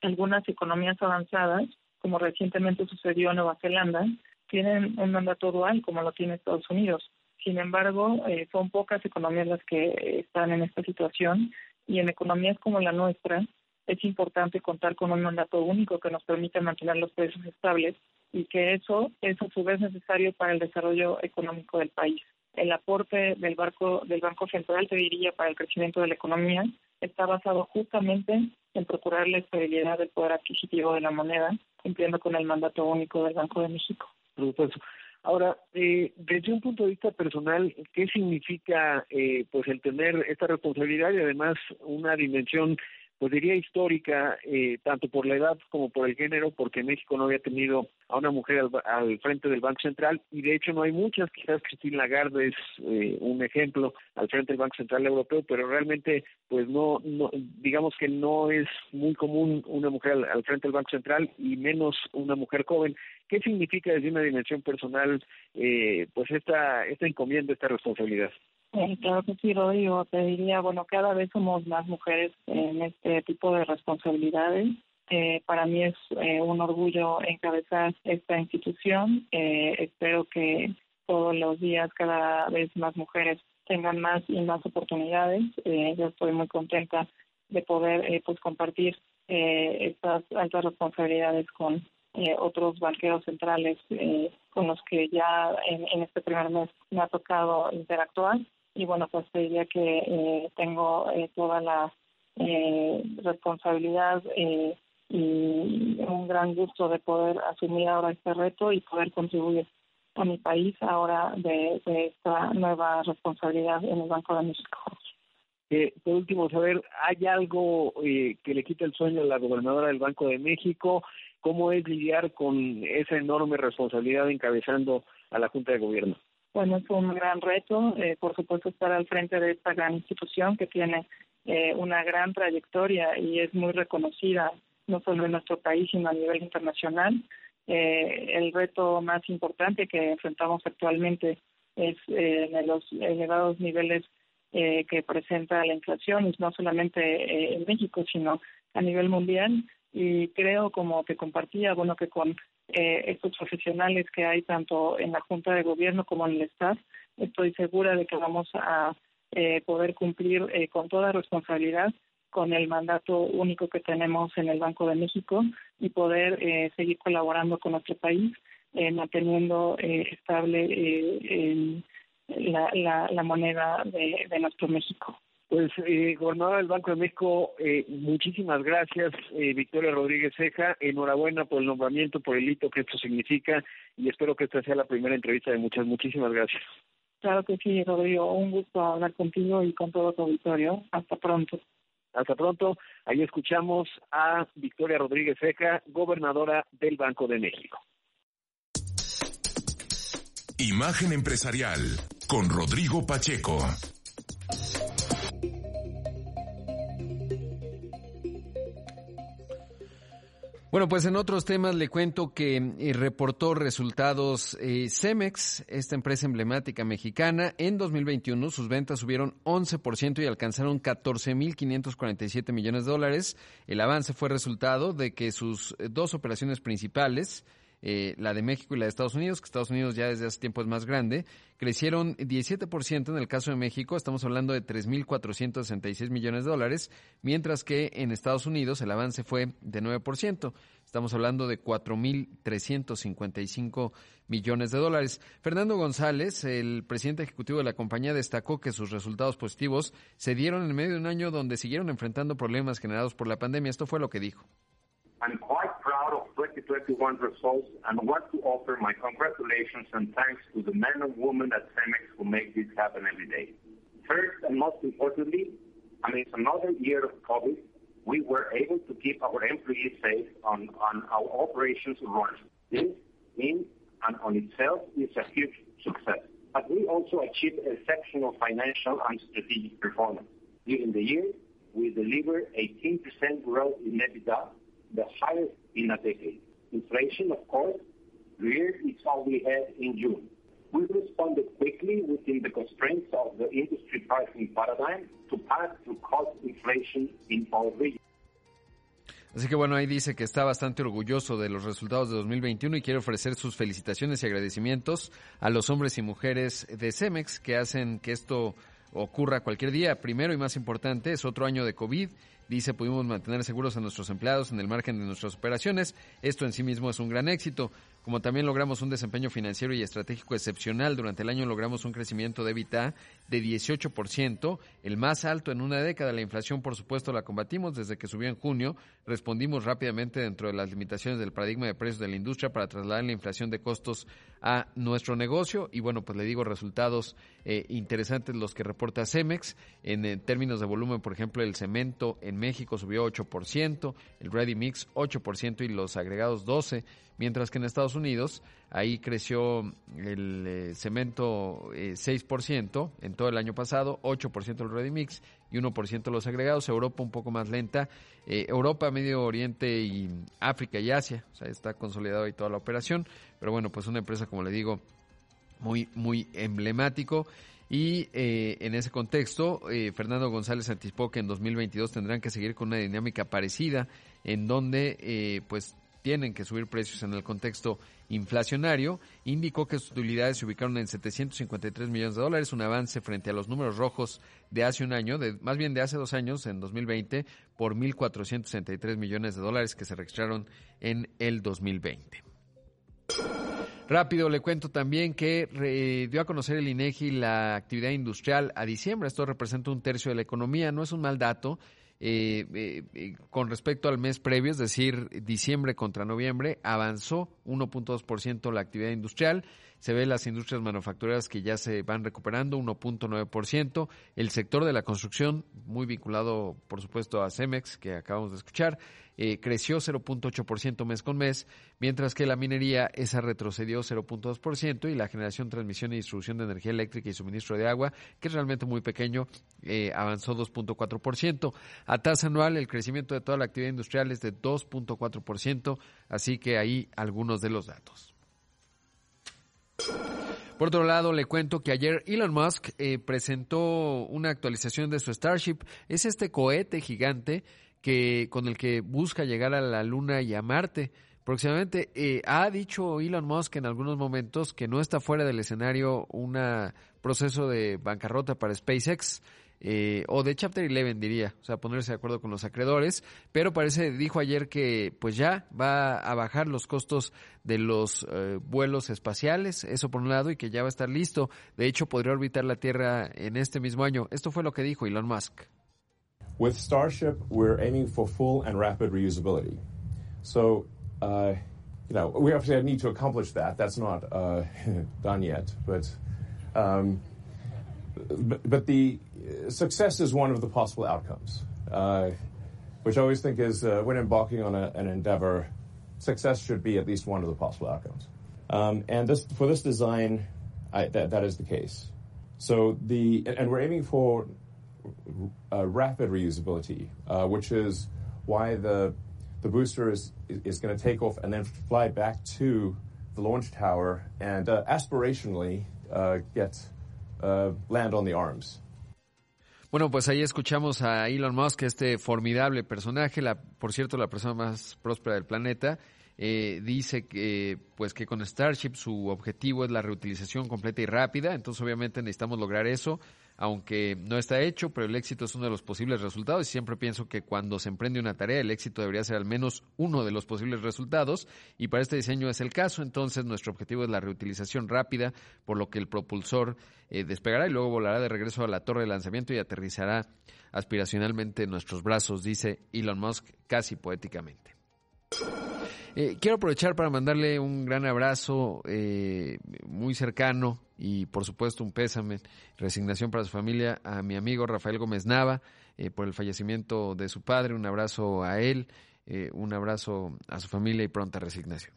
Algunas economías avanzadas, como recientemente sucedió en Nueva Zelanda, tienen un mandato dual como lo tiene Estados Unidos. Sin embargo, eh, son pocas economías las que están en esta situación y en economías como la nuestra es importante contar con un mandato único que nos permita mantener los precios estables y que eso es a su vez necesario para el desarrollo económico del país. El aporte del Banco, del Banco Central, te diría, para el crecimiento de la economía está basado justamente en procurar la estabilidad del poder adquisitivo de la moneda, cumpliendo con el mandato único del Banco de México. Por supuesto. Ahora, eh, desde un punto de vista personal, ¿qué significa eh, pues el tener esta responsabilidad y además una dimensión pues diría histórica, eh, tanto por la edad como por el género, porque México no había tenido a una mujer al, frente del Banco Central y de hecho no hay muchas, quizás Christine Lagarde es eh, un ejemplo al frente del Banco Central Europeo, pero realmente pues no, no digamos que no es muy común una mujer al, frente del Banco Central y menos una mujer joven. ¿Qué significa desde una dimensión personal eh, pues esta, esta encomienda, esta responsabilidad? Eh, claro que sí, Rodrigo. Te diría, bueno, cada vez somos más mujeres en este tipo de responsabilidades. Eh, para mí es eh, un orgullo encabezar esta institución. Eh, espero que todos los días cada vez más mujeres tengan más y más oportunidades. Eh, yo estoy muy contenta de poder pues compartir estas altas responsabilidades con otros banqueros centrales con los que ya en, este primer mes me ha tocado interactuar y bueno, pues te diría que eh, tengo eh, toda la eh, responsabilidad eh, y un gran gusto de poder asumir ahora este reto y poder contribuir a mi país ahora de, esta nueva responsabilidad en el Banco de México. Eh, por último, saber, ¿hay algo eh, que le quita el sueño a la gobernadora del Banco de México? ¿Cómo es lidiar con esa enorme responsabilidad encabezando a la Junta de Gobierno? Bueno, es un gran reto, eh, por supuesto, estar al frente de esta gran institución que tiene eh, una gran trayectoria y es muy reconocida no solo en nuestro país, sino a nivel internacional. Eh, el reto más importante que enfrentamos actualmente es eh, los elevados niveles eh, que presenta la inflación, no solamente eh, en México, sino a nivel mundial. Y creo, como te compartía, bueno, que con eh, estos profesionales que hay tanto en la Junta de Gobierno como en el staff, estoy segura de que vamos a eh, poder cumplir eh, con toda responsabilidad con el mandato único que tenemos en el Banco de México y poder eh, seguir colaborando con nuestro país, eh, manteniendo eh, estable la, la, la, moneda de nuestro México. Pues, eh, gobernador del Banco de México, eh, muchísimas gracias, eh, Victoria Rodríguez Ceja. Enhorabuena por el nombramiento, por el hito que esto significa y espero que esta sea la primera entrevista de muchas. Muchísimas gracias. Claro que sí, Rodrigo. Un gusto hablar contigo y con todo tu auditorio. Hasta pronto. Hasta pronto. Ahí escuchamos a Victoria Rodríguez Ceja, gobernadora del Banco de México. Imagen empresarial con Rodrigo Pacheco. Bueno, pues en otros temas le cuento que eh, reportó resultados eh, Cemex, esta empresa emblemática mexicana. En 2021 sus ventas subieron 11% y alcanzaron 14.547 millones de dólares. El avance fue resultado de que sus eh, dos operaciones principales, eh, la de México y la de Estados Unidos, que Estados Unidos ya desde hace tiempo es más grande, crecieron 17% en el caso de México, estamos hablando de 3.466 millones de dólares, mientras que en Estados Unidos el avance fue de 9%. Estamos hablando de 4.355 millones de dólares. Fernando González, el presidente ejecutivo de la compañía, destacó que sus resultados positivos se dieron en medio de un año donde siguieron enfrentando problemas generados por la pandemia. Esto fue lo que dijo. 2021 results and want to offer my congratulations and thanks to the men and women at Cemex who make this happen every day. First and most importantly, amidst another year of COVID, we were able to keep our employees safe on, on our operations running. This in and on itself is a huge success. But we also achieved exceptional financial and strategic performance. During the year, we delivered 18% growth in EBITDA, the highest in a decade. Inflation, of course, reared its ugly head in June. We responded quickly within the constraints of the industry pricing paradigm to pass through cost inflation in. Así que bueno, ahí dice que está bastante orgulloso de los resultados de 2021 y quiere ofrecer sus felicitaciones y agradecimientos a los hombres y mujeres de Cemex que hacen que esto ocurra cualquier día. Primero y más importante, es otro año de COVID Dice, pudimos mantener seguros a nuestros empleados en el margen de nuestras operaciones. Esto en sí mismo es un gran éxito. Como también logramos un desempeño financiero y estratégico excepcional, durante el año logramos un crecimiento de EBITDA de 18%, el más alto en una década. La inflación, por supuesto, la combatimos desde que subió en junio. Respondimos rápidamente dentro de las limitaciones del paradigma de precios de la industria para trasladar la inflación de costos a nuestro negocio. Y bueno, pues le digo resultados eh, interesantes los que reporta Cemex. En, en términos de volumen, por ejemplo, el cemento en México subió 8%, el ready mix 8% y los agregados 12% mientras que en Estados Unidos ahí creció el eh, cemento eh, 6% en todo el año pasado, 8% el ready mix y 1% los agregados, Europa un poco más lenta, eh, Europa, Medio Oriente y África y Asia, o sea, está consolidado ahí toda la operación, pero bueno, pues una empresa, como le digo, muy, muy emblemático. Y eh, en ese contexto, eh, Fernando González anticipó que en 2022 tendrán que seguir con una dinámica parecida, en donde eh, pues tienen que subir precios en el contexto inflacionario, indicó que sus utilidades se ubicaron en 753 millones de dólares, un avance frente a los números rojos de hace un año, de, más bien de hace dos años, en 2020, por 1.463 millones de dólares que se registraron en el 2020. Rápido le cuento también que eh, dio a conocer el INEGI la actividad industrial a diciembre. Esto representa un tercio de la economía. No es un mal dato. Eh, eh, eh, con respecto al mes previo, es decir, diciembre contra noviembre, avanzó 1.2% la actividad industrial. Se ve las industrias manufactureras que ya se van recuperando, 1.9%. El sector de la construcción, muy vinculado, por supuesto, a Cemex, que acabamos de escuchar, eh, creció 0.8% mes con mes, mientras que la minería, esa retrocedió 0.2% y la generación, transmisión y distribución de energía eléctrica y suministro de agua, que es realmente muy pequeño, eh, avanzó 2.4%. A tasa anual, el crecimiento de toda la actividad industrial es de 2.4%, así que ahí algunos de los datos. Por otro lado, le cuento que ayer Elon Musk eh, presentó una actualización de su Starship. Es este cohete gigante que con el que busca llegar a la Luna y a Marte. Próximamente eh, ha dicho Elon Musk en algunos momentos que no está fuera del escenario un proceso de bancarrota para SpaceX. Eh, o de Chapter 11 diría, o sea, ponerse de acuerdo con los acreedores, pero parece, dijo ayer que pues ya va a bajar los costos de los eh, vuelos espaciales, eso por un lado, y que ya va a estar listo. De hecho, podría orbitar la Tierra en este mismo año. Esto fue lo que dijo Elon Musk. With Starship, we're aiming for full and rapid reusability. So, uh, you know, we obviously need to accomplish that. That's not uh, done yet, but, um, but, but the success is one of the possible outcomes, uh, which I always think is uh, when embarking on a, an endeavor, success should be at least one of the possible outcomes. Um, and this, for this design, I, that, that is the case. So the and we're aiming for uh, rapid reusability, uh, which is why the the booster is is going to take off and then fly back to the launch tower and uh, aspirationally uh, get land on the arms. Bueno, pues ahí escuchamos a Elon Musk, este formidable personaje, la, por cierto, la persona más próspera del planeta. Eh, dice que pues que con Starship su objetivo es la reutilización completa y rápida, entonces obviamente necesitamos lograr eso, aunque no está hecho, pero el éxito es uno de los posibles resultados. Y siempre pienso que cuando se emprende una tarea el éxito debería ser al menos uno de los posibles resultados. Y para este diseño es el caso, entonces nuestro objetivo es la reutilización rápida, por lo que el propulsor eh, despegará y luego volará de regreso a la torre de lanzamiento y aterrizará aspiracionalmente en nuestros brazos, dice Elon Musk casi poéticamente. Eh, quiero aprovechar para mandarle un gran abrazo eh, muy cercano y por supuesto un pésame, resignación para su familia a mi amigo Rafael Gómez Nava eh, por el fallecimiento de su padre, un abrazo a él, eh, un abrazo a su familia y pronta resignación.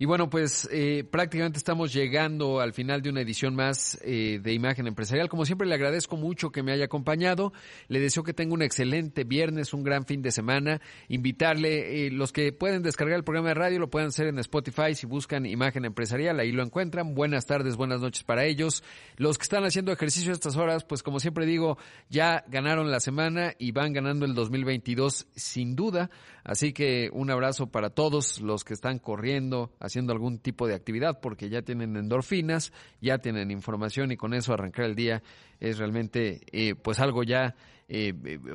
Y bueno, pues eh, prácticamente estamos llegando al final de una edición más eh, de Imagen Empresarial. Como siempre, le agradezco mucho que me haya acompañado. Le deseo que tenga un excelente viernes, un gran fin de semana. Invitarle, eh, los que pueden descargar el programa de radio, lo pueden hacer en Spotify si buscan Imagen Empresarial, ahí lo encuentran. Buenas tardes, buenas noches para ellos. Los que están haciendo ejercicio a estas horas, pues como siempre digo, ya ganaron la semana y van ganando el 2022 sin duda. Así que un abrazo para todos los que están corriendo, haciendo algún tipo de actividad porque ya tienen endorfinas, ya tienen información y con eso arrancar el día es realmente eh, pues algo ya eh,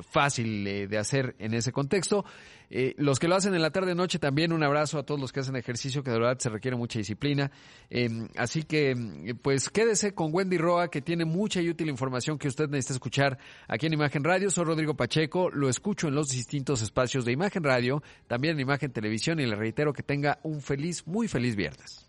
fácil eh, de hacer en ese contexto. Eh, los que lo hacen en la tarde noche también un abrazo a todos los que hacen ejercicio que de verdad se requiere mucha disciplina. así que pues quédese con Wendy Roa que tiene mucha y útil información que usted necesita escuchar aquí en Imagen Radio. Soy Rodrigo Pacheco, lo escucho en los distintos espacios de Imagen Radio, también en Imagen Televisión y le reitero que tenga un feliz, muy feliz viernes.